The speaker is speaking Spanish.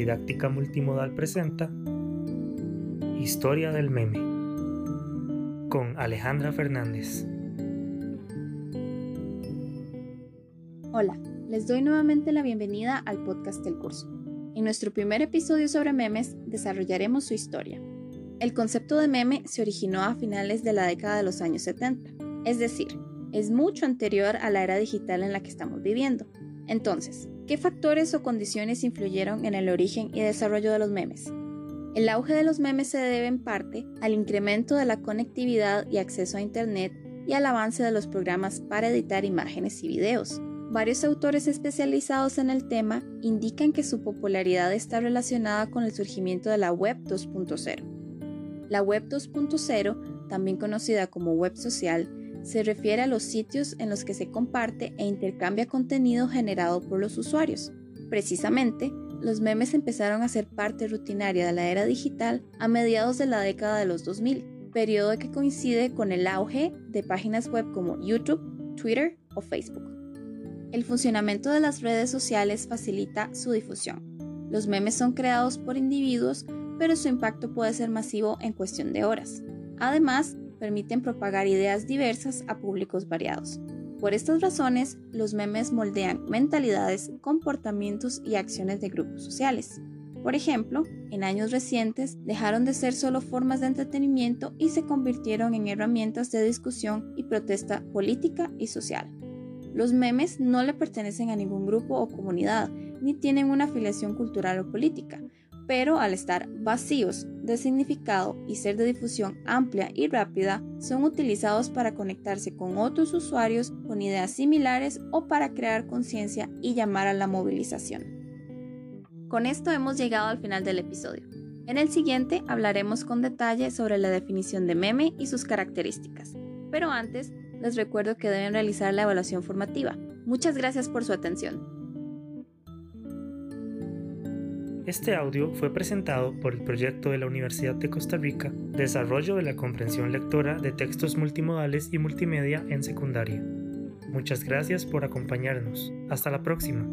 Didáctica Multimodal presenta Historia del Meme con Alejandra Fernández. Hola, les doy nuevamente la bienvenida al podcast del curso. En nuestro primer episodio sobre memes desarrollaremos su historia. El concepto de meme se originó a finales de la década de los años 70, es decir, es mucho anterior a la era digital en la que estamos viviendo. Entonces, ¿qué factores o condiciones influyeron en el origen y desarrollo de los memes? El auge de los memes se debe en parte al incremento de la conectividad y acceso a Internet y al avance de los programas para editar imágenes y videos. Varios autores especializados en el tema indican que su popularidad está relacionada con el surgimiento de la Web 2.0. La Web 2.0, también conocida como web social, se refiere a los sitios en los que se comparte e intercambia contenido generado por los usuarios. Precisamente, los memes empezaron a ser parte rutinaria de la era digital a mediados de la década de los 2000, periodo que coincide con el auge de páginas web como YouTube, Twitter o Facebook. El funcionamiento de las redes sociales facilita su difusión. Los memes son creados por individuos, pero su impacto puede ser masivo en cuestión de horas. Además, permiten propagar ideas diversas a públicos variados. Por estas razones, los memes moldean mentalidades, comportamientos y acciones de grupos sociales. Por ejemplo, en años recientes dejaron de ser solo formas de entretenimiento y se convirtieron en herramientas de discusión y protesta política y social. Los memes no le pertenecen a ningún grupo o comunidad, ni tienen una afiliación cultural o política, pero al estar vacíos de significado y ser de difusión amplia y rápida, son utilizados para conectarse con otros usuarios con ideas similares o para crear conciencia y llamar a la movilización. Con esto hemos llegado al final del episodio. En el siguiente hablaremos con detalle sobre la definición de meme y sus características. Pero antes, les recuerdo que deben realizar la evaluación formativa. Muchas gracias por su atención. Este audio fue presentado por el proyecto de la Universidad de Costa Rica Desarrollo de la comprensión lectora de textos multimodales y multimedia en secundaria. Muchas gracias por acompañarnos. Hasta la próxima.